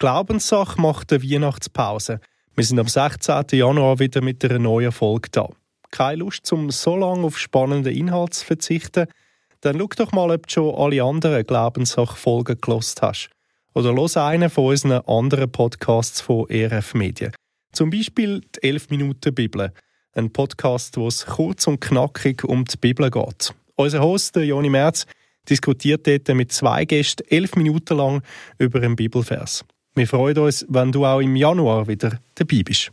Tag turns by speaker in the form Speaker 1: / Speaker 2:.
Speaker 1: Glaubenssache macht eine Weihnachtspause. Wir sind am 16. Januar wieder mit einer neuen Folge da. Keine Lust, um so lange auf spannende Inhalte zu verzichten? Dann schau doch mal, ob du schon alle anderen Glaubenssache-Folgen gelost hast. Oder los einen von unseren anderen Podcasts von ERF Medien. Zum Beispiel die 11 Minuten Bibel. Ein Podcast, wo es kurz und knackig um die Bibel geht. Unser Host, Joni Merz, diskutiert dort mit zwei Gästen elf Minuten lang über einen Bibelvers. Wir freuen uns, wenn du auch im Januar wieder dabei bist.